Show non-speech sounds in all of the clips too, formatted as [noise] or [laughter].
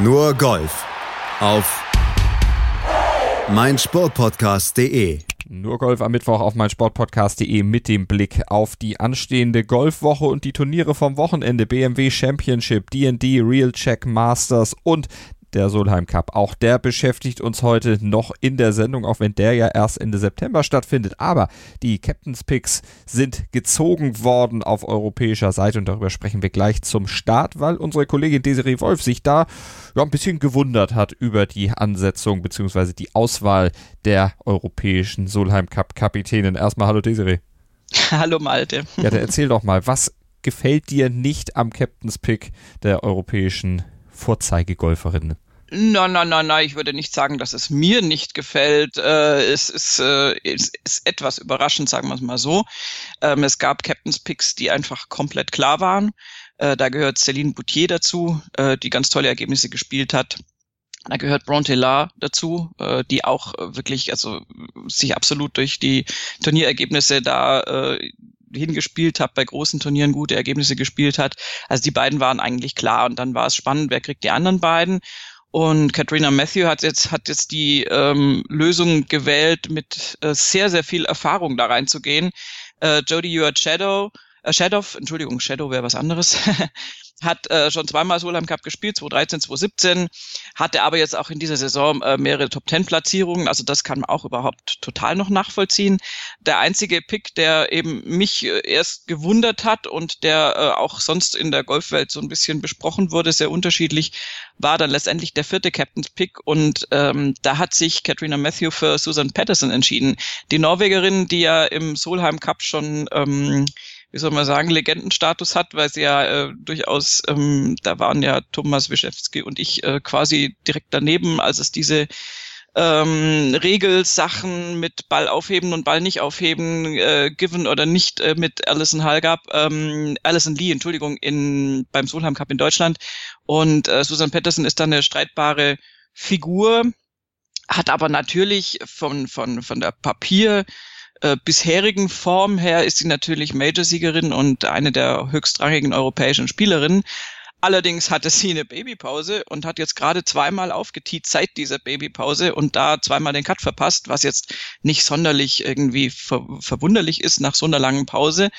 Nur Golf auf meinsportpodcast.de. Nur Golf am Mittwoch auf meinsportpodcast.de mit dem Blick auf die anstehende Golfwoche und die Turniere vom Wochenende BMW Championship, D&D Real Check Masters und der Solheim Cup. Auch der beschäftigt uns heute noch in der Sendung, auch wenn der ja erst Ende September stattfindet. Aber die Captain's Picks sind gezogen worden auf europäischer Seite und darüber sprechen wir gleich zum Start, weil unsere Kollegin Desiree Wolf sich da ja, ein bisschen gewundert hat über die Ansetzung bzw. die Auswahl der europäischen Solheim Cup Kapitänin. Erstmal hallo Desiree. [laughs] Hallo Malte. Ja, dann erzähl doch mal, was gefällt dir nicht am Captain's Pick der europäischen Vorzeigegolferin? Nein, nein, nein, nein, ich würde nicht sagen, dass es mir nicht gefällt. Äh, es ist, äh, es ist etwas überraschend, sagen wir es mal so. Ähm, es gab Captain's Picks, die einfach komplett klar waren. Äh, da gehört Céline Boutier dazu, äh, die ganz tolle Ergebnisse gespielt hat. Da gehört Bronte La dazu, äh, die auch wirklich, also sich absolut durch die Turnierergebnisse da äh, hingespielt hat, bei großen Turnieren gute Ergebnisse gespielt hat. Also die beiden waren eigentlich klar und dann war es spannend, wer kriegt die anderen beiden. Und Katrina Matthew hat jetzt, hat jetzt die ähm, Lösung gewählt, mit äh, sehr, sehr viel Erfahrung da reinzugehen. Äh, Jodie Ewart Shadow, äh, Shadow, Entschuldigung, Shadow wäre was anderes, [laughs] hat äh, schon zweimal Solheim Cup gespielt, 2013, 2017, hatte aber jetzt auch in dieser Saison äh, mehrere Top-10-Platzierungen, also das kann man auch überhaupt total noch nachvollziehen. Der einzige Pick, der eben mich äh, erst gewundert hat und der äh, auch sonst in der Golfwelt so ein bisschen besprochen wurde, sehr unterschiedlich, war dann letztendlich der vierte Captain's Pick und ähm, da hat sich Katrina Matthew für Susan Patterson entschieden. Die Norwegerin, die ja im Solheim Cup schon ähm, wie soll man sagen, Legendenstatus hat, weil sie ja äh, durchaus, ähm, da waren ja Thomas Wischewski und ich äh, quasi direkt daneben, als es diese ähm, Regelsachen mit Ball aufheben und Ball nicht aufheben, äh, given oder nicht äh, mit Alison Hall gab, ähm, Alison Lee, Entschuldigung, in, beim Solheim Cup in Deutschland. Und äh, Susan Pettersen ist dann eine streitbare Figur, hat aber natürlich von, von, von der Papier, äh, bisherigen Form her ist sie natürlich Major-Siegerin und eine der höchstrangigen europäischen Spielerinnen. Allerdings hatte sie eine Babypause und hat jetzt gerade zweimal aufgetiet seit dieser Babypause und da zweimal den Cut verpasst, was jetzt nicht sonderlich irgendwie ver verwunderlich ist nach so einer langen Pause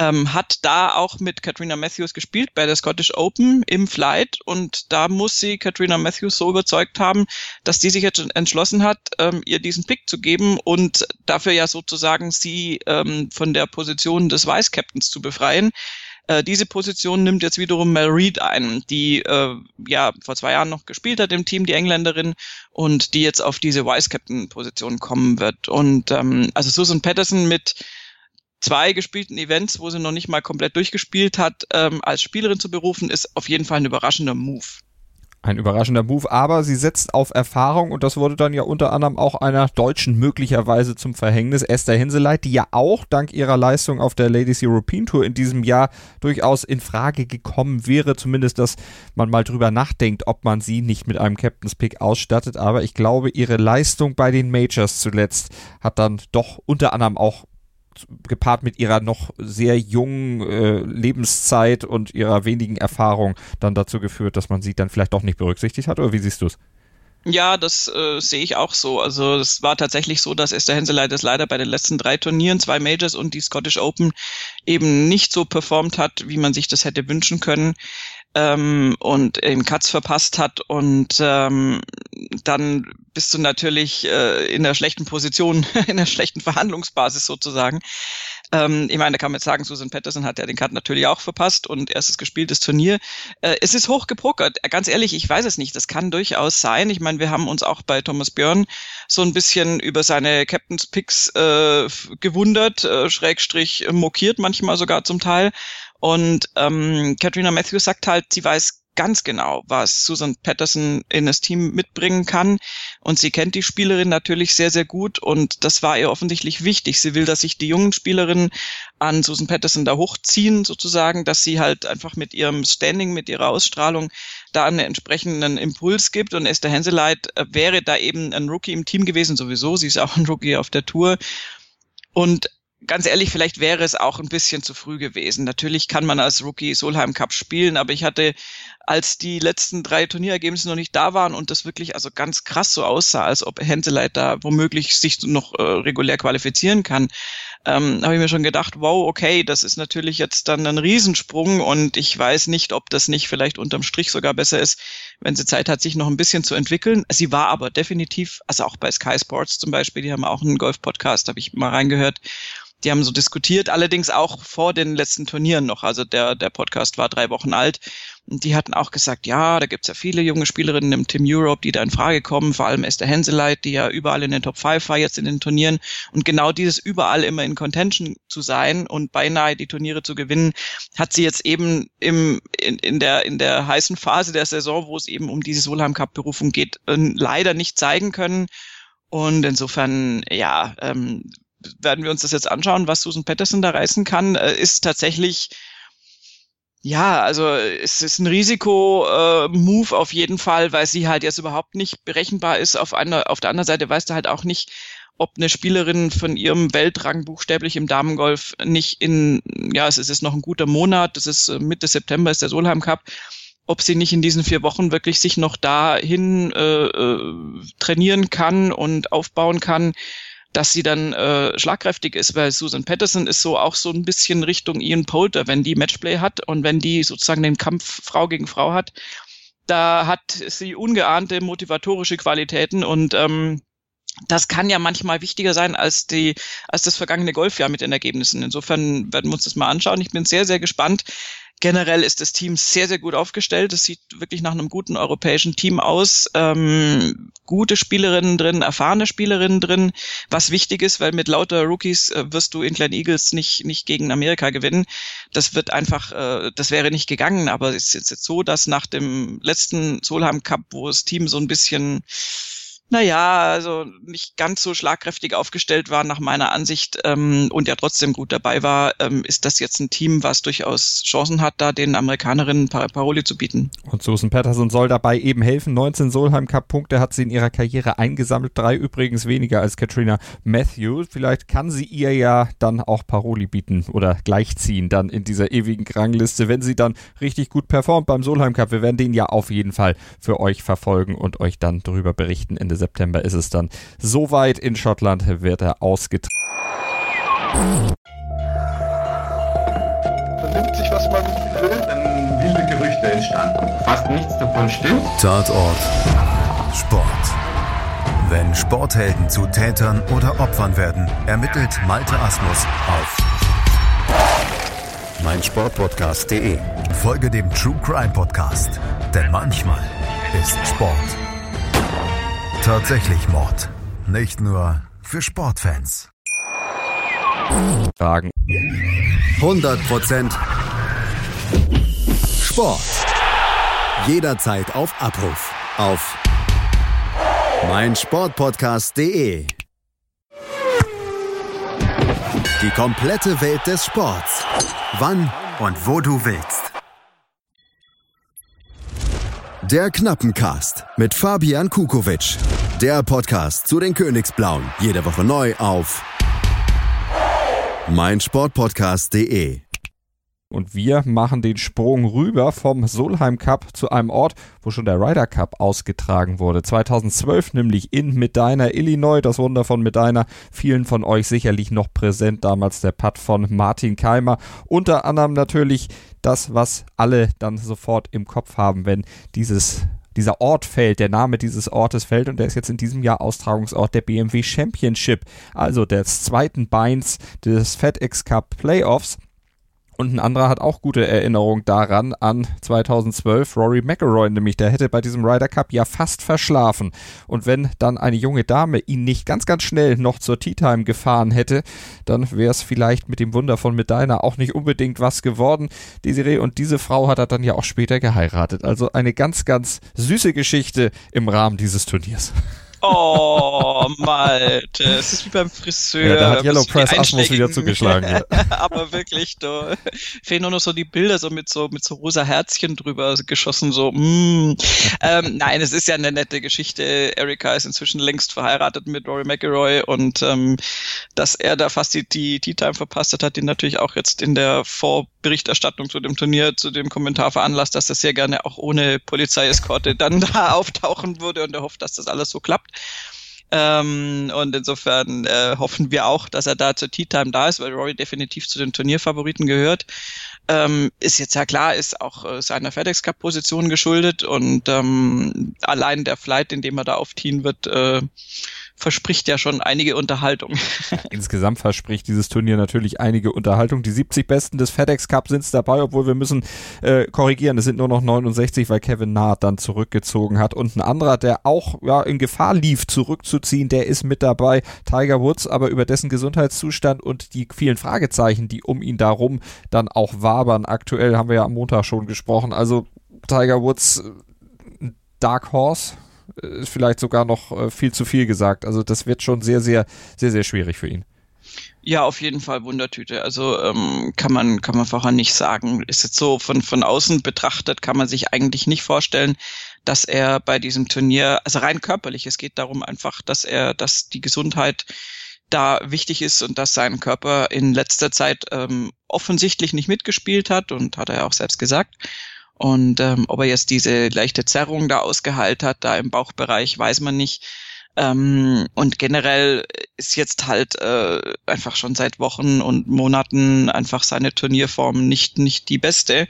ähm, hat da auch mit Katrina Matthews gespielt bei der Scottish Open im Flight und da muss sie Katrina Matthews so überzeugt haben, dass die sich jetzt entschlossen hat, ähm, ihr diesen Pick zu geben und dafür ja sozusagen sie ähm, von der Position des Vice Captains zu befreien. Äh, diese Position nimmt jetzt wiederum Mel Reed ein, die äh, ja vor zwei Jahren noch gespielt hat im Team, die Engländerin, und die jetzt auf diese Vice Captain Position kommen wird. Und ähm, also Susan Patterson mit zwei gespielten Events, wo sie noch nicht mal komplett durchgespielt hat, ähm, als Spielerin zu berufen, ist auf jeden Fall ein überraschender Move. Ein überraschender Move, aber sie setzt auf Erfahrung und das wurde dann ja unter anderem auch einer Deutschen möglicherweise zum Verhängnis. Esther Hinseleit, die ja auch dank ihrer Leistung auf der Ladies European Tour in diesem Jahr durchaus in Frage gekommen wäre, zumindest, dass man mal drüber nachdenkt, ob man sie nicht mit einem Captain's Pick ausstattet. Aber ich glaube, ihre Leistung bei den Majors zuletzt hat dann doch unter anderem auch gepaart mit ihrer noch sehr jungen äh, Lebenszeit und ihrer wenigen Erfahrung dann dazu geführt, dass man sie dann vielleicht doch nicht berücksichtigt hat? Oder wie siehst du es? Ja, das äh, sehe ich auch so. Also es war tatsächlich so, dass Esther Henseleit es leider bei den letzten drei Turnieren, zwei Majors und die Scottish Open eben nicht so performt hat, wie man sich das hätte wünschen können ähm, und eben Cuts verpasst hat und ähm, dann bist du natürlich äh, in der schlechten Position, [laughs] in der schlechten Verhandlungsbasis sozusagen. Ähm, ich meine, da kann man jetzt sagen, Susan Patterson hat ja den Cut natürlich auch verpasst und erstes gespieltes Turnier. Äh, es ist hochgepokert. Ganz ehrlich, ich weiß es nicht. Das kann durchaus sein. Ich meine, wir haben uns auch bei Thomas Björn so ein bisschen über seine Captain's Picks äh, gewundert, äh, Schrägstrich mokiert manchmal sogar zum Teil. Und ähm, Katrina Matthews sagt halt, sie weiß ganz genau, was Susan Patterson in das Team mitbringen kann. Und sie kennt die Spielerin natürlich sehr, sehr gut. Und das war ihr offensichtlich wichtig. Sie will, dass sich die jungen Spielerinnen an Susan Patterson da hochziehen, sozusagen, dass sie halt einfach mit ihrem Standing, mit ihrer Ausstrahlung da einen entsprechenden Impuls gibt. Und Esther Henseleit äh, wäre da eben ein Rookie im Team gewesen, sowieso. Sie ist auch ein Rookie auf der Tour. Und ganz ehrlich, vielleicht wäre es auch ein bisschen zu früh gewesen. Natürlich kann man als Rookie Solheim Cup spielen, aber ich hatte, als die letzten drei Turnierergebnisse noch nicht da waren und das wirklich also ganz krass so aussah, als ob Henseleit da womöglich sich noch äh, regulär qualifizieren kann, ähm, habe ich mir schon gedacht, wow, okay, das ist natürlich jetzt dann ein Riesensprung und ich weiß nicht, ob das nicht vielleicht unterm Strich sogar besser ist, wenn sie Zeit hat, sich noch ein bisschen zu entwickeln. Sie war aber definitiv, also auch bei Sky Sports zum Beispiel, die haben auch einen Golf-Podcast, habe ich mal reingehört die haben so diskutiert, allerdings auch vor den letzten Turnieren noch. Also der, der Podcast war drei Wochen alt. Und die hatten auch gesagt, ja, da gibt's ja viele junge Spielerinnen im Team Europe, die da in Frage kommen, vor allem Esther Henseleit, die ja überall in den Top 5 war jetzt in den Turnieren. Und genau dieses überall immer in Contention zu sein und beinahe die Turniere zu gewinnen, hat sie jetzt eben im, in, in, der, in der heißen Phase der Saison, wo es eben um diese Solheim Cup Berufung geht, äh, leider nicht zeigen können. Und insofern, ja, ähm, werden wir uns das jetzt anschauen, was Susan Patterson da reißen kann, äh, ist tatsächlich ja, also es ist ein Risiko-Move äh, auf jeden Fall, weil sie halt jetzt überhaupt nicht berechenbar ist. Auf, einer, auf der anderen Seite weißt du halt auch nicht, ob eine Spielerin von ihrem Weltrang buchstäblich im Damengolf nicht in, ja, es ist jetzt noch ein guter Monat, das ist äh, Mitte September ist der Solheim Cup, ob sie nicht in diesen vier Wochen wirklich sich noch dahin äh, äh, trainieren kann und aufbauen kann, dass sie dann äh, schlagkräftig ist, weil Susan Patterson ist so auch so ein bisschen Richtung Ian Poulter, wenn die Matchplay hat und wenn die sozusagen den Kampf Frau gegen Frau hat, da hat sie ungeahnte motivatorische Qualitäten und ähm, das kann ja manchmal wichtiger sein als die, als das vergangene Golfjahr mit den Ergebnissen. Insofern werden wir uns das mal anschauen. Ich bin sehr, sehr gespannt. Generell ist das Team sehr, sehr gut aufgestellt. Es sieht wirklich nach einem guten europäischen Team aus. Ähm, gute Spielerinnen drin, erfahrene Spielerinnen drin, was wichtig ist, weil mit lauter Rookies äh, wirst du in Glen Eagles nicht, nicht gegen Amerika gewinnen. Das wird einfach, äh, das wäre nicht gegangen, aber es ist jetzt so, dass nach dem letzten Solheim Cup, wo das Team so ein bisschen naja, also nicht ganz so schlagkräftig aufgestellt war nach meiner Ansicht ähm, und ja trotzdem gut dabei war, ähm, ist das jetzt ein Team, was durchaus Chancen hat, da den Amerikanerinnen Par Paroli zu bieten. Und Susan Patterson soll dabei eben helfen. 19 Solheim Cup Punkte hat sie in ihrer Karriere eingesammelt, drei übrigens weniger als Katrina Matthews. Vielleicht kann sie ihr ja dann auch Paroli bieten oder gleichziehen dann in dieser ewigen Rangliste, wenn sie dann richtig gut performt beim Solheim Cup. Wir werden den ja auf jeden Fall für euch verfolgen und euch dann darüber berichten Ende September ist es dann soweit. In Schottland wird er ausgetragen. Vernimmt sich, was man will, dann wilde Gerüchte entstanden. Fast nichts davon stimmt. Tatort. Sport. Wenn Sporthelden zu Tätern oder Opfern werden, ermittelt Malte Asmus auf meinsportpodcast.de. Folge dem True Crime Podcast, denn manchmal ist Sport Tatsächlich Mord. Nicht nur für Sportfans. Fragen. 100% Sport. Jederzeit auf Abruf. Auf meinsportpodcast.de. Die komplette Welt des Sports. Wann und wo du willst. Der Knappencast mit Fabian Kukowitsch. Der Podcast zu den Königsblauen. Jede Woche neu auf meinsportpodcast.de. Und wir machen den Sprung rüber vom Solheim Cup zu einem Ort, wo schon der Ryder Cup ausgetragen wurde. 2012 nämlich in Medina, Illinois, das Wunder von Medina. Vielen von euch sicherlich noch präsent. Damals der Putt von Martin Keimer. Unter anderem natürlich das, was alle dann sofort im Kopf haben, wenn dieses dieser Ort fällt, der Name dieses Ortes fällt und der ist jetzt in diesem Jahr Austragungsort der BMW Championship, also des zweiten Beins des FedEx Cup Playoffs. Und ein anderer hat auch gute Erinnerungen daran, an 2012 Rory McElroy, nämlich der hätte bei diesem Ryder Cup ja fast verschlafen. Und wenn dann eine junge Dame ihn nicht ganz, ganz schnell noch zur Tea Time gefahren hätte, dann wäre es vielleicht mit dem Wunder von Medina auch nicht unbedingt was geworden. Desiree und diese Frau hat er dann ja auch später geheiratet. Also eine ganz, ganz süße Geschichte im Rahmen dieses Turniers. Oh, Malte, es ist wie beim Friseur. Ja, da hat Yellow Press Asmus wieder zugeschlagen. Ja. [laughs] Aber wirklich, da fehlen nur noch so die Bilder so mit so mit so rosa Herzchen drüber geschossen, so. Mm. ähm, nein, es ist ja eine nette Geschichte. Erika ist inzwischen längst verheiratet mit Rory McIlroy und ähm, dass er da fast die, die Tea Time verpasst hat, hat ihn natürlich auch jetzt in der Vorberichterstattung zu dem Turnier, zu dem Kommentar veranlasst, dass er sehr gerne auch ohne Polizeieskorte dann [laughs] da auftauchen würde und er hofft, dass das alles so klappt. Ähm, und insofern äh, hoffen wir auch, dass er da zur Tea Time da ist, weil Rory definitiv zu den Turnierfavoriten gehört. Ähm, ist jetzt ja klar, ist auch äh, seiner FedEx Cup Position geschuldet und ähm, allein der Flight, in dem er da aufziehen wird, äh, verspricht ja schon einige Unterhaltung. [laughs] Insgesamt verspricht dieses Turnier natürlich einige Unterhaltung. Die 70 Besten des FedEx Cup sind dabei, obwohl wir müssen äh, korrigieren. Es sind nur noch 69, weil Kevin Naht dann zurückgezogen hat. Und ein anderer, der auch ja, in Gefahr lief, zurückzuziehen, der ist mit dabei. Tiger Woods, aber über dessen Gesundheitszustand und die vielen Fragezeichen, die um ihn darum dann auch wabern. Aktuell haben wir ja am Montag schon gesprochen. Also Tiger Woods, Dark Horse, ist vielleicht sogar noch äh, viel zu viel gesagt. Also das wird schon sehr, sehr, sehr, sehr schwierig für ihn. Ja, auf jeden Fall Wundertüte. Also ähm, kann man kann man vorher nicht sagen. Ist jetzt so von von außen betrachtet kann man sich eigentlich nicht vorstellen, dass er bei diesem Turnier, also rein körperlich, es geht darum einfach, dass er, dass die Gesundheit da wichtig ist und dass sein Körper in letzter Zeit ähm, offensichtlich nicht mitgespielt hat und hat er auch selbst gesagt. Und ähm, ob er jetzt diese leichte Zerrung da ausgeheilt hat, da im Bauchbereich, weiß man nicht. Ähm, und generell ist jetzt halt äh, einfach schon seit Wochen und Monaten einfach seine Turnierform nicht, nicht die beste.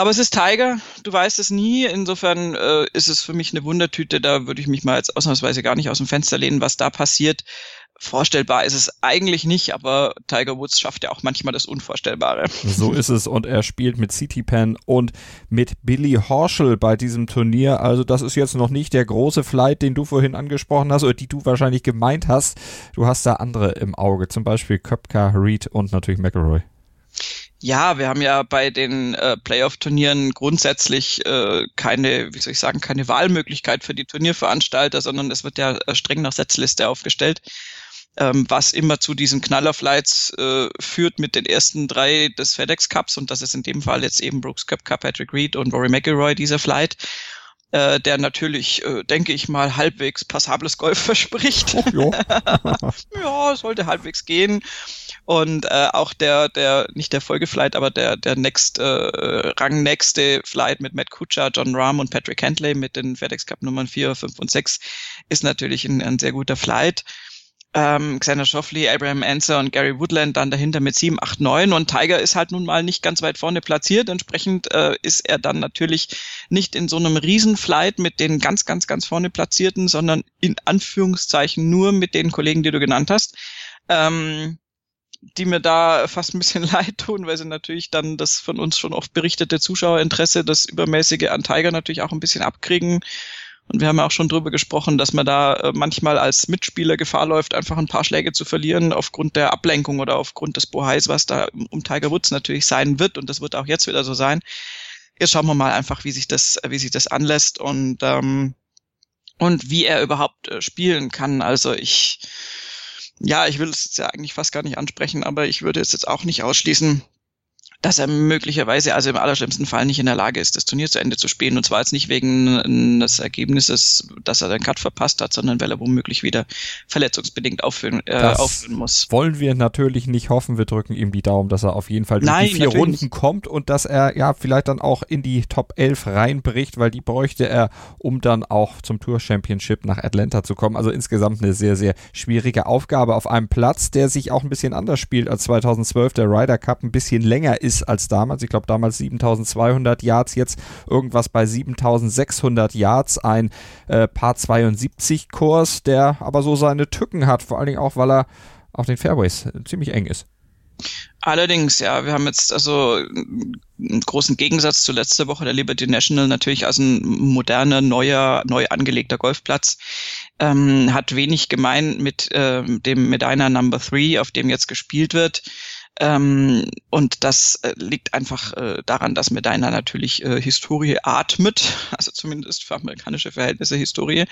Aber es ist Tiger, du weißt es nie. Insofern äh, ist es für mich eine Wundertüte. Da würde ich mich mal jetzt ausnahmsweise gar nicht aus dem Fenster lehnen, was da passiert. Vorstellbar ist es eigentlich nicht, aber Tiger Woods schafft ja auch manchmal das Unvorstellbare. So ist es und er spielt mit City Pen und mit Billy Horschel bei diesem Turnier. Also das ist jetzt noch nicht der große Flight, den du vorhin angesprochen hast oder die du wahrscheinlich gemeint hast. Du hast da andere im Auge, zum Beispiel Köpka, Reed und natürlich McElroy. Ja, wir haben ja bei den äh, Playoff-Turnieren grundsätzlich äh, keine, wie soll ich sagen, keine Wahlmöglichkeit für die Turnierveranstalter, sondern es wird ja äh, streng nach Setzliste aufgestellt ähm, was immer zu diesen Knallerflights äh, führt mit den ersten drei des FedEx Cups und das ist in dem Fall jetzt eben Brooks Cup, Patrick Reed und Rory McIlroy dieser Flight. Äh, der natürlich, äh, denke ich mal, halbwegs passables Golf [laughs] verspricht. Oh, [laughs] ja, sollte halbwegs gehen. Und äh, auch der, der, nicht der Folgeflight, aber der, der next, äh, rangnächste Flight mit Matt Kuchar, John Rahm und Patrick Hentley mit den FedEx Cup Nummern 4, 5 und 6 ist natürlich ein, ein sehr guter Flight ähm, Xander Schauffele, Abraham Anser und Gary Woodland dann dahinter mit 7, 8, 9 und Tiger ist halt nun mal nicht ganz weit vorne platziert. Entsprechend äh, ist er dann natürlich nicht in so einem Riesenflight mit den ganz, ganz, ganz vorne Platzierten, sondern in Anführungszeichen nur mit den Kollegen, die du genannt hast. Ähm, die mir da fast ein bisschen [laughs] leid tun, weil sie natürlich dann das von uns schon oft berichtete Zuschauerinteresse, das übermäßige an Tiger natürlich auch ein bisschen abkriegen und wir haben ja auch schon drüber gesprochen, dass man da äh, manchmal als Mitspieler Gefahr läuft, einfach ein paar Schläge zu verlieren aufgrund der Ablenkung oder aufgrund des Bohais, was da um Tiger Woods natürlich sein wird. Und das wird auch jetzt wieder so sein. Jetzt schauen wir mal einfach, wie sich das, wie sich das anlässt und, ähm, und wie er überhaupt äh, spielen kann. Also ich, ja, ich will es jetzt ja eigentlich fast gar nicht ansprechen, aber ich würde es jetzt auch nicht ausschließen, dass er möglicherweise, also im allerschlimmsten Fall, nicht in der Lage ist, das Turnier zu Ende zu spielen. Und zwar jetzt nicht wegen des Ergebnisses, dass er den Cut verpasst hat, sondern weil er womöglich wieder verletzungsbedingt aufführen, äh, aufführen muss. Wollen wir natürlich nicht hoffen. Wir drücken ihm die Daumen, dass er auf jeden Fall durch Nein, die vier Runden nicht. kommt und dass er ja vielleicht dann auch in die Top 11 reinbricht, weil die bräuchte er, um dann auch zum Tour Championship nach Atlanta zu kommen. Also insgesamt eine sehr, sehr schwierige Aufgabe auf einem Platz, der sich auch ein bisschen anders spielt als 2012. Der Ryder Cup ein bisschen länger ist ist als damals. Ich glaube damals 7200 Yards, jetzt irgendwas bei 7600 Yards. Ein äh, Paar 72 Kurs, der aber so seine Tücken hat, vor allen Dingen auch, weil er auf den Fairways ziemlich eng ist. Allerdings, ja, wir haben jetzt also einen großen Gegensatz zu letzter Woche der Liberty National natürlich als ein moderner, neuer, neu angelegter Golfplatz. Ähm, hat wenig gemein mit ähm, dem Medina Number 3, auf dem jetzt gespielt wird Ähm, und das äh, liegt einfach äh, daran, dass Medina natürlich äh, Historie atmet, [laughs] also zumindest für amerikanische Verhältnisse Historie.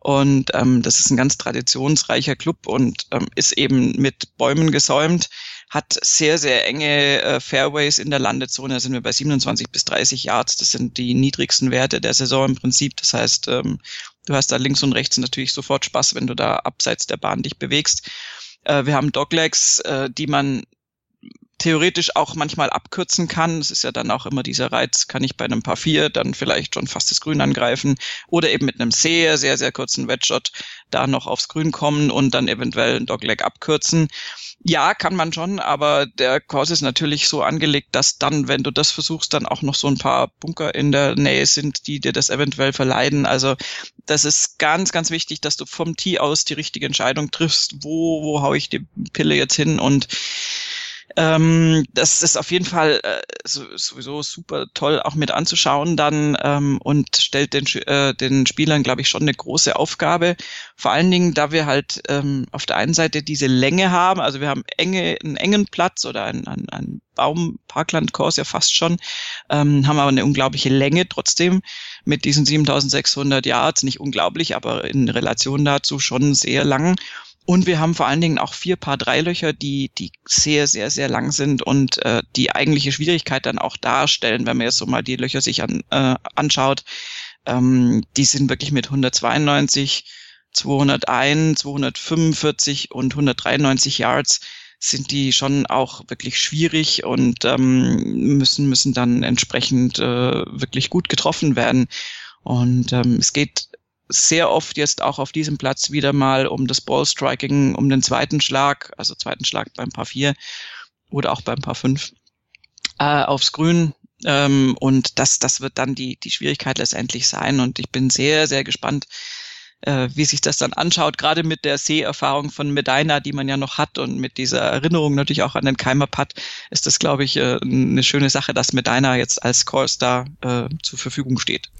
Und ähm, das ist ein ganz traditionsreicher Club und ähm, ist eben mit Bäumen gesäumt hat sehr, sehr enge äh, Fairways in der Landezone. Da sind wir bei 27 bis 30 Yards. Das sind die niedrigsten Werte der Saison im Prinzip. Das heißt, ähm, du hast da links und rechts natürlich sofort Spaß, wenn du da abseits der Bahn dich bewegst. Äh, wir haben Doglegs, äh, die man theoretisch auch manchmal abkürzen kann. Es ist ja dann auch immer dieser Reiz, kann ich bei einem Paar 4 dann vielleicht schon fast das Grün angreifen oder eben mit einem sehr, sehr, sehr kurzen Wedgeshot da noch aufs Grün kommen und dann eventuell ein Dogleg abkürzen. Ja, kann man schon, aber der Kurs ist natürlich so angelegt, dass dann, wenn du das versuchst, dann auch noch so ein paar Bunker in der Nähe sind, die dir das eventuell verleiden. Also das ist ganz, ganz wichtig, dass du vom Tee aus die richtige Entscheidung triffst. Wo, wo hau ich die Pille jetzt hin? Und ähm, das ist auf jeden Fall äh, sowieso super toll auch mit anzuschauen dann ähm, und stellt den, äh, den Spielern, glaube ich, schon eine große Aufgabe. Vor allen Dingen, da wir halt ähm, auf der einen Seite diese Länge haben, also wir haben enge, einen engen Platz oder ein, ein, ein Baum, Parklandkurs ja fast schon, ähm, haben aber eine unglaubliche Länge trotzdem mit diesen 7600 Yards, nicht unglaublich, aber in Relation dazu schon sehr lang. Und wir haben vor allen Dingen auch vier Paar Dreilöcher, die, die sehr, sehr, sehr lang sind und äh, die eigentliche Schwierigkeit dann auch darstellen, wenn man jetzt so mal die Löcher sich an, äh, anschaut. Ähm, die sind wirklich mit 192, 201, 245 und 193 Yards sind die schon auch wirklich schwierig und ähm, müssen, müssen dann entsprechend äh, wirklich gut getroffen werden. Und ähm, es geht sehr oft jetzt auch auf diesem Platz wieder mal um das Ballstriking, um den zweiten Schlag, also zweiten Schlag beim Paar 4 oder auch beim Paar 5 äh, aufs Grün. Ähm, und das, das wird dann die, die Schwierigkeit letztendlich sein. Und ich bin sehr, sehr gespannt, äh, wie sich das dann anschaut, gerade mit der Seherfahrung von Medina, die man ja noch hat und mit dieser Erinnerung natürlich auch an den Keimer Putt, ist das, glaube ich, äh, eine schöne Sache, dass Medina jetzt als Core-Star äh, zur Verfügung steht.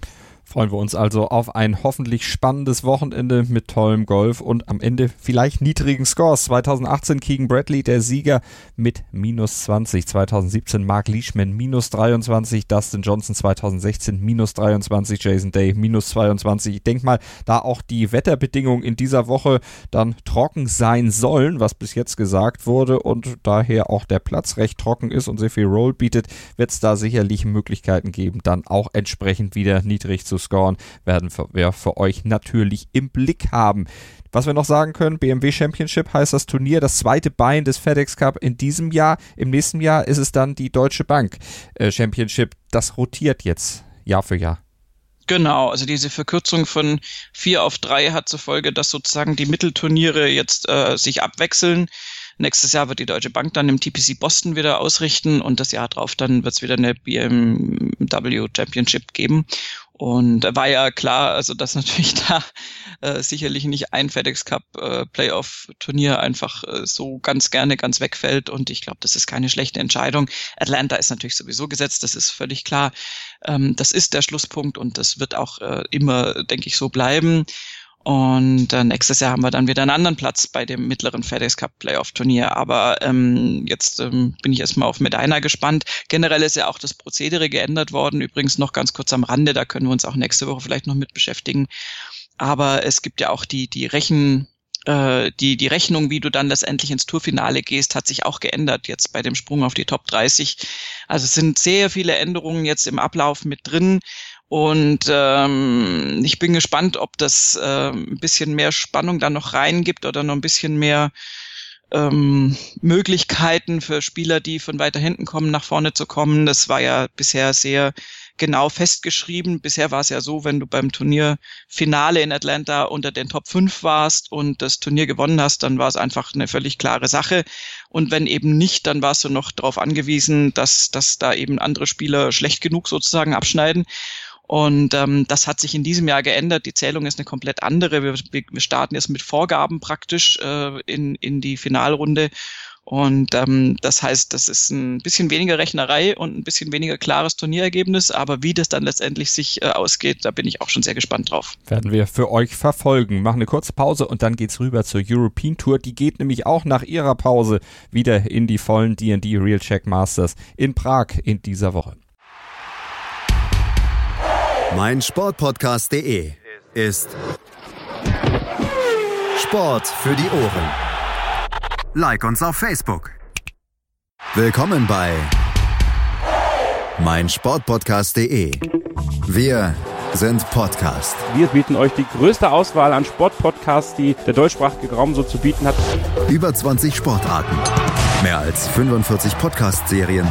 Freuen wir uns also auf ein hoffentlich spannendes Wochenende mit tollem Golf und am Ende vielleicht niedrigen Scores. 2018 Keegan Bradley der Sieger mit minus 20. 2017 Mark Leishman minus 23. Dustin Johnson 2016 minus 23. Jason Day minus 22. Ich denke mal, da auch die Wetterbedingungen in dieser Woche dann trocken sein sollen, was bis jetzt gesagt wurde und daher auch der Platz recht trocken ist und sehr viel Roll bietet, wird es da sicherlich Möglichkeiten geben, dann auch entsprechend wieder niedrig zu scoren, werden wir für euch natürlich im Blick haben. Was wir noch sagen können, BMW Championship heißt das Turnier, das zweite Bein des FedEx Cup in diesem Jahr. Im nächsten Jahr ist es dann die Deutsche Bank äh, Championship. Das rotiert jetzt Jahr für Jahr. Genau, also diese Verkürzung von vier auf drei hat zur Folge, dass sozusagen die Mittelturniere jetzt äh, sich abwechseln. Nächstes Jahr wird die Deutsche Bank dann im TPC Boston wieder ausrichten und das Jahr drauf dann wird es wieder eine BMW Championship geben. Und war ja klar, also dass natürlich [laughs] da äh, sicherlich nicht ein FedEx Cup äh, Playoff Turnier einfach äh, so ganz gerne ganz wegfällt. Und ich glaube, das ist keine schlechte Entscheidung. Atlanta ist natürlich sowieso gesetzt, das ist völlig klar. Ähm, das ist der Schlusspunkt und das wird auch äh, immer, denke ich, so bleiben. Und äh, nächstes Jahr haben wir dann wieder einen anderen Platz bei dem mittleren FedEx Cup Playoff Turnier. Aber ähm, jetzt ähm, bin ich erstmal auf Medina gespannt. Generell ist ja auch das Prozedere geändert worden. Übrigens noch ganz kurz am Rande, da können wir uns auch nächste Woche vielleicht noch mit beschäftigen. Aber es gibt ja auch die, die Rechen, äh, die, die Rechnung, wie du dann letztendlich ins Tourfinale gehst, hat sich auch geändert jetzt bei dem Sprung auf die Top 30. Also es sind sehr viele Änderungen jetzt im Ablauf mit drin. Und ähm, ich bin gespannt, ob das äh, ein bisschen mehr Spannung da noch reingibt oder noch ein bisschen mehr ähm, Möglichkeiten für Spieler, die von weiter hinten kommen, nach vorne zu kommen. Das war ja bisher sehr genau festgeschrieben. Bisher war es ja so, wenn du beim Turnierfinale in Atlanta unter den Top 5 warst und das Turnier gewonnen hast, dann war es einfach eine völlig klare Sache. Und wenn eben nicht, dann warst du noch darauf angewiesen, dass, dass da eben andere Spieler schlecht genug sozusagen abschneiden. Und ähm, das hat sich in diesem Jahr geändert. Die Zählung ist eine komplett andere. Wir, wir starten jetzt mit Vorgaben praktisch äh, in, in die Finalrunde. Und ähm, das heißt, das ist ein bisschen weniger Rechnerei und ein bisschen weniger klares Turnierergebnis, aber wie das dann letztendlich sich äh, ausgeht, da bin ich auch schon sehr gespannt drauf. Werden wir für euch verfolgen. Machen eine kurze Pause und dann geht's rüber zur European Tour. Die geht nämlich auch nach ihrer Pause wieder in die vollen D&D Real Check Masters in Prag in dieser Woche. Mein Sportpodcast.de ist Sport für die Ohren. Like uns auf Facebook. Willkommen bei meinsportpodcast.de. Wir sind Podcast. Wir bieten euch die größte Auswahl an Sportpodcasts, die der deutschsprachige Raum so zu bieten hat. Über 20 Sportarten, mehr als 45 Podcast-Serien,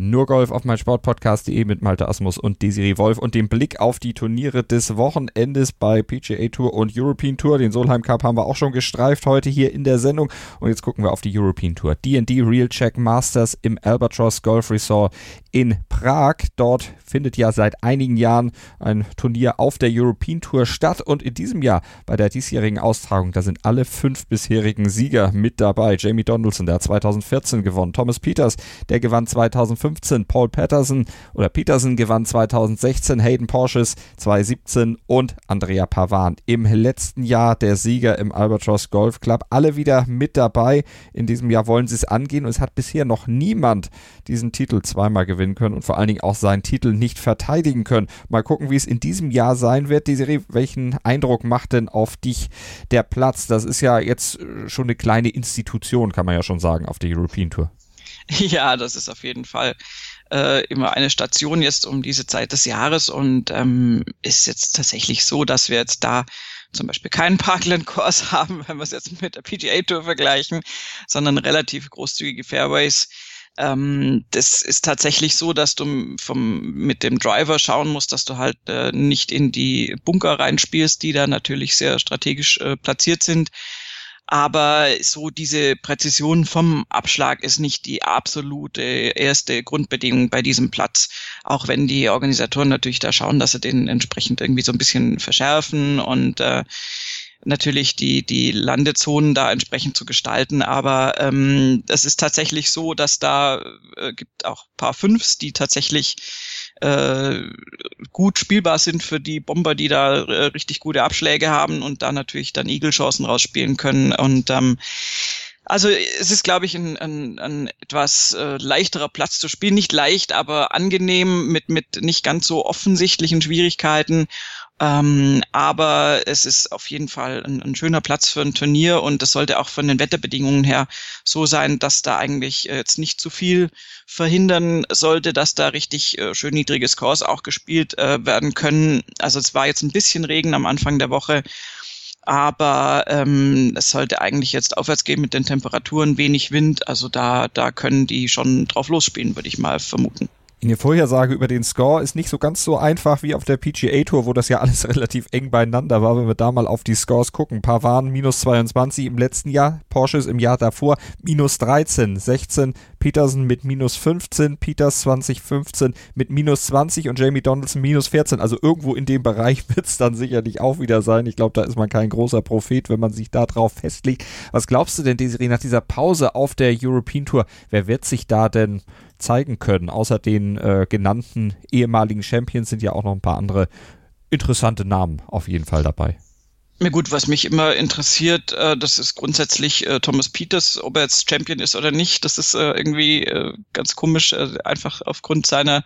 nur Golf auf meinsportpodcast.de mit Malte Asmus und Desiree Wolf und dem Blick auf die Turniere des Wochenendes bei PGA Tour und European Tour. Den Solheim Cup haben wir auch schon gestreift heute hier in der Sendung. Und jetzt gucken wir auf die European Tour. D&D Real Check Masters im Albatross Golf Resort in Prag. Dort findet ja seit einigen Jahren ein Turnier auf der European Tour statt. Und in diesem Jahr bei der diesjährigen Austragung, da sind alle fünf bisherigen Sieger mit dabei. Jamie Donaldson, der hat 2014 gewonnen. Thomas Peters, der gewann 2015 2015 Paul Patterson oder Peterson gewann 2016, Hayden Porsches 2017 und Andrea Pavan im letzten Jahr der Sieger im Albatross Golf Club. Alle wieder mit dabei. In diesem Jahr wollen sie es angehen und es hat bisher noch niemand diesen Titel zweimal gewinnen können und vor allen Dingen auch seinen Titel nicht verteidigen können. Mal gucken, wie es in diesem Jahr sein wird. Die Serie, welchen Eindruck macht denn auf dich der Platz? Das ist ja jetzt schon eine kleine Institution, kann man ja schon sagen, auf der European Tour. [laughs] Ja, das ist auf jeden Fall äh, immer eine Station jetzt um diese Zeit des Jahres und ähm, ist jetzt tatsächlich so, dass wir jetzt da zum Beispiel keinen Parkland-Kurs [laughs] haben, wenn wir es jetzt mit der PGA-Tour vergleichen, sondern relativ großzügige Fairways. Ähm, das ist tatsächlich so, dass du vom, mit dem Driver schauen musst, dass du halt äh, nicht in die Bunker reinspielst, die da natürlich sehr strategisch äh, platziert sind. Aber so diese Präzision vom Abschlag ist nicht die absolute erste Grundbedingung bei diesem Platz. Auch wenn die Organisatoren natürlich da schauen, dass sie den entsprechend irgendwie so ein bisschen verschärfen und äh, natürlich die, die Landezonen da entsprechend zu gestalten. Aber ähm, es ist tatsächlich so, dass da äh, gibt auch paar Fünfs, die tatsächlich äh, gut spielbar sind für die Bomber, die da äh, richtig gute Abschläge haben und da natürlich dann Eagle-Chancen rausspielen können. Und ähm, also es ist, glaube ich, ein, ein, ein etwas äh, leichterer Platz zu spielen. Nicht leicht, aber angenehm mit, mit nicht ganz so offensichtlichen Schwierigkeiten. Ähm, aber es ist auf jeden Fall ein, ein, schöner Platz für ein Turnier und es sollte auch von den Wetterbedingungen her so sein, dass da eigentlich äh, jetzt nicht zu viel verhindern sollte, dass da richtig äh, schön niedrige Scores auch gespielt äh, werden können. Also es war jetzt ein bisschen Regen am Anfang der Woche, aber ähm, es sollte eigentlich jetzt aufwärts gehen mit den Temperaturen, wenig Wind. Also da, da können die schon drauf losspielen, würde ich mal vermuten. In der Vorhersage über den Score ist nicht so ganz so einfach wie auf der PGA Tour, wo das ja alles [laughs] relativ eng beieinander war, wenn wir da mal auf die Scores gucken. Paar waren minus 22 im letzten Jahr, Porsches im Jahr davor minus 13, 16 Peterson mit minus 15, Peters 2015 mit minus 20 und Jamie Donaldson minus 14. Also irgendwo in dem Bereich [laughs] wird es dann sicherlich auch wieder sein. Ich glaube, da ist man kein großer Prophet, wenn man sich da drauf festlegt. Was glaubst du denn, Desiree, nach dieser Pause auf der European Tour, wer wird sich da denn zeigen können. Außer den äh, genannten ehemaligen Champions sind ja auch noch ein paar andere interessante Namen auf jeden Fall dabei. Ja gut, was mich immer interessiert, äh, das ist grundsätzlich äh, Thomas Peters, ob er jetzt Champion ist oder nicht. Das ist äh, irgendwie äh, ganz komisch, äh, einfach aufgrund seiner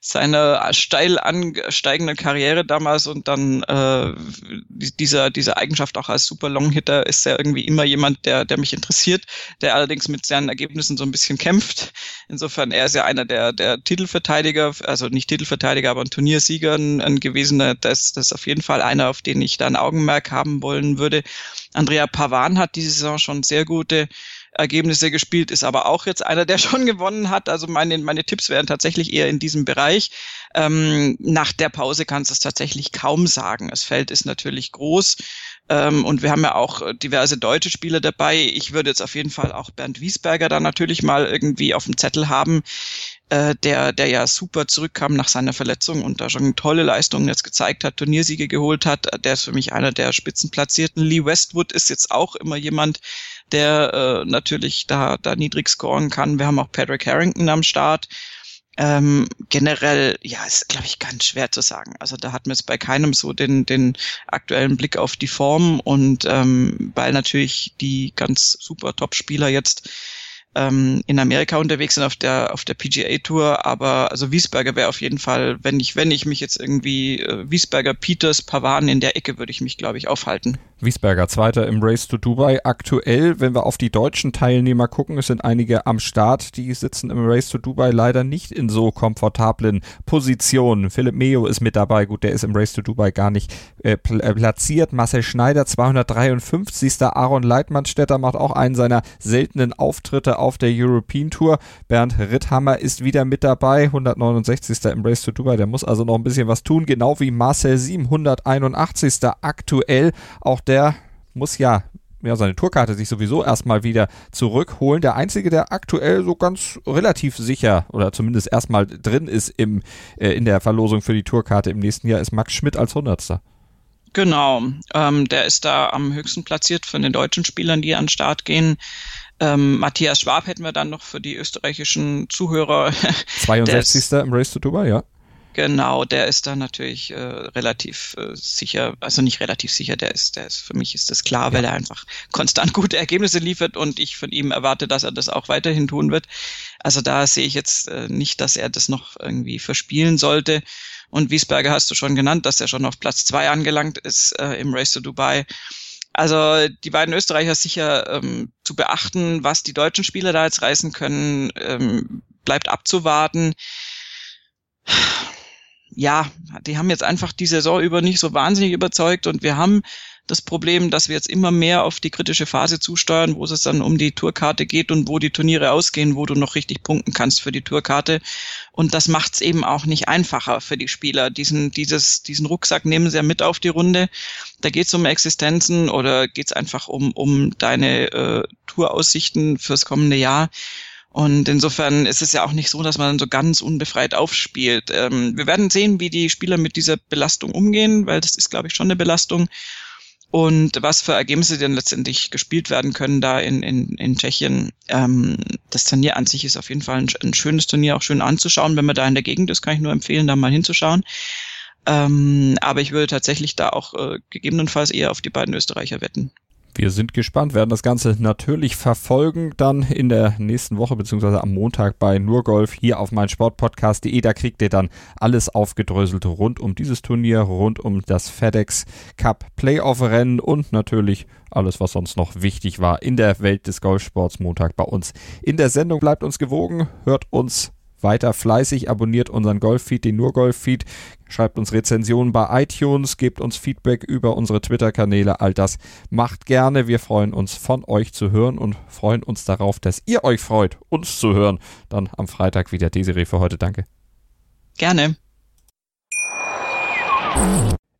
seiner steil ansteigenden Karriere damals und dann äh, dieser dieser Eigenschaft auch als Super Long Hitter ist er irgendwie immer jemand, der der mich interessiert, der allerdings mit seinen Ergebnissen so ein bisschen kämpft. Insofern er ist ja einer der der Titelverteidiger, also nicht Titelverteidiger, aber ein Turniersieger ein, ein gewesener. Das, das ist auf jeden Fall einer, auf den ich da ein Augenmerk haben wollen würde. Andrea Pavan hat diese Saison schon sehr gute Ergebnisse gespielt, ist aber auch jetzt einer, der [laughs] schon gewonnen hat. Also meine, meine Tipps wären tatsächlich eher in diesem Bereich. Ähm, nach der Pause kannst du es tatsächlich kaum sagen. Das Feld ist natürlich groß. Ähm, und wir haben ja auch äh, diverse deutsche Spieler dabei. Ich würde jetzt auf jeden Fall auch Bernd Wiesberger da natürlich mal irgendwie auf dem Zettel haben, äh, der, der ja super zurückkam nach seiner Verletzung und da schon tolle Leistungen jetzt gezeigt hat, Turniersiege geholt hat. Der ist für mich einer der Spitzenplatzierten. Lee Westwood ist jetzt auch immer jemand, der äh, natürlich da, da niedrig scoren kann. Wir haben auch Patrick Harrington am Start. Ähm, generell, ja, ist, glaube ich, ganz schwer zu sagen. Also da hat man jetzt bei keinem so den, den aktuellen Blick auf die Form und ähm, weil natürlich die ganz super Top-Spieler jetzt ähm, in Amerika unterwegs sind auf der auf der PGA Tour, aber also Wiesberger wäre auf jeden Fall, wenn ich wenn ich mich jetzt irgendwie äh, Wiesberger, Peters, Pavan in der Ecke würde ich mich glaube ich aufhalten. Wiesberger, Zweiter im Race to Dubai. Aktuell, wenn wir auf die deutschen Teilnehmer gucken, es sind einige am Start, die sitzen im Race to Dubai leider nicht in so komfortablen Positionen. Philipp Meo ist mit dabei, gut, der ist im Race to Dubai gar nicht äh, äh platziert. Marcel Schneider, 253. Aaron Leitmannstädter macht auch einen seiner seltenen Auftritte auf der European Tour. Bernd Ritthammer ist wieder mit dabei, 169. im Race to Dubai. Der muss also noch ein bisschen was tun, genau wie Marcel 781. aktuell. Auch der muss ja ja, seine Tourkarte sich sowieso erstmal wieder zurückholen. Der einzige, der aktuell so ganz relativ sicher oder zumindest erstmal drin ist im, äh, in der Verlosung für die Tourkarte im nächsten Jahr, ist Max Schmidt als Hundertster. Genau, ähm, der ist da am höchsten platziert von den deutschen Spielern, die an den Start gehen. Ähm, Matthias Schwab hätten wir dann noch für die österreichischen Zuhörer. [laughs] 62. im Race to Dubai, ja. Genau, der ist da natürlich äh, relativ äh, sicher, also nicht relativ sicher, der ist, der ist, für mich ist das klar, ja. weil er einfach konstant gute Ergebnisse liefert und ich von ihm erwarte, dass er das auch weiterhin tun wird. Also da sehe ich jetzt äh, nicht, dass er das noch irgendwie verspielen sollte. Und Wiesberger hast du schon genannt, dass er schon auf Platz zwei angelangt ist äh, im Race to Dubai. Also die beiden Österreicher sicher ähm, zu beachten, was die deutschen Spieler da jetzt reißen können, ähm, bleibt abzuwarten. Ja, die haben jetzt einfach die Saison über nicht so wahnsinnig überzeugt und wir haben das Problem, dass wir jetzt immer mehr auf die kritische Phase zusteuern, wo es dann um die Tourkarte geht und wo die Turniere ausgehen, wo du noch richtig punkten kannst für die Tourkarte. Und das macht es eben auch nicht einfacher für die Spieler. Diesen, dieses, diesen Rucksack nehmen sie ja mit auf die Runde. Da geht es um Existenzen oder geht es einfach um, um deine äh, Touraussichten fürs kommende Jahr. Und insofern ist es ja auch nicht so, dass man dann so ganz unbefreit aufspielt. Ähm, wir werden sehen, wie die Spieler mit dieser Belastung umgehen, weil das ist, glaube ich, schon eine Belastung. Und was für Ergebnisse denn letztendlich gespielt werden können da in, in, in Tschechien. Ähm, das Turnier an sich ist auf jeden Fall ein, ein, schönes Turnier, auch schön anzuschauen. Wenn man da in der Gegend ist, kann ich nur empfehlen, da mal hinzuschauen. Ähm, aber ich würde tatsächlich da auch äh, gegebenenfalls eher auf die beiden Österreicher wetten. Wir sind gespannt, werden das Ganze natürlich verfolgen, dann in der nächsten Woche beziehungsweise am Montag bei Nurgolf hier auf meinsportpodcast.de. Da kriegt ihr dann alles aufgedröselt rund um dieses Turnier, rund um das FedEx Cup Playoff Rennen und natürlich alles, was sonst noch wichtig war in der Welt des Golfsports Montag bei uns. In der Sendung bleibt uns gewogen, hört uns weiter fleißig, abonniert unseren Golffeed, den nur Golffeed, schreibt uns Rezensionen bei iTunes, gebt uns Feedback über unsere Twitter-Kanäle, all das macht gerne. Wir freuen uns von euch zu hören und freuen uns darauf, dass ihr euch freut, uns zu hören. Dann am Freitag wieder Desiree für heute. Danke. Gerne.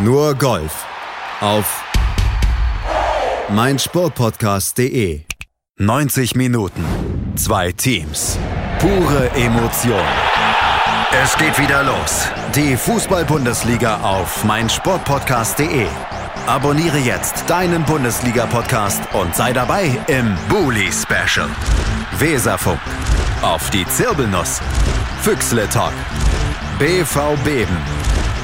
Nur Golf auf meinsportpodcast.de. 90 Minuten, zwei Teams, pure Emotion. Es geht wieder los. Die Fußball-Bundesliga auf meinsportpodcast.de. Abonniere jetzt deinen Bundesliga-Podcast und sei dabei im Bully Special. Weserfunk. Auf die Zirbelnuss. Füchsle Talk. BV Beben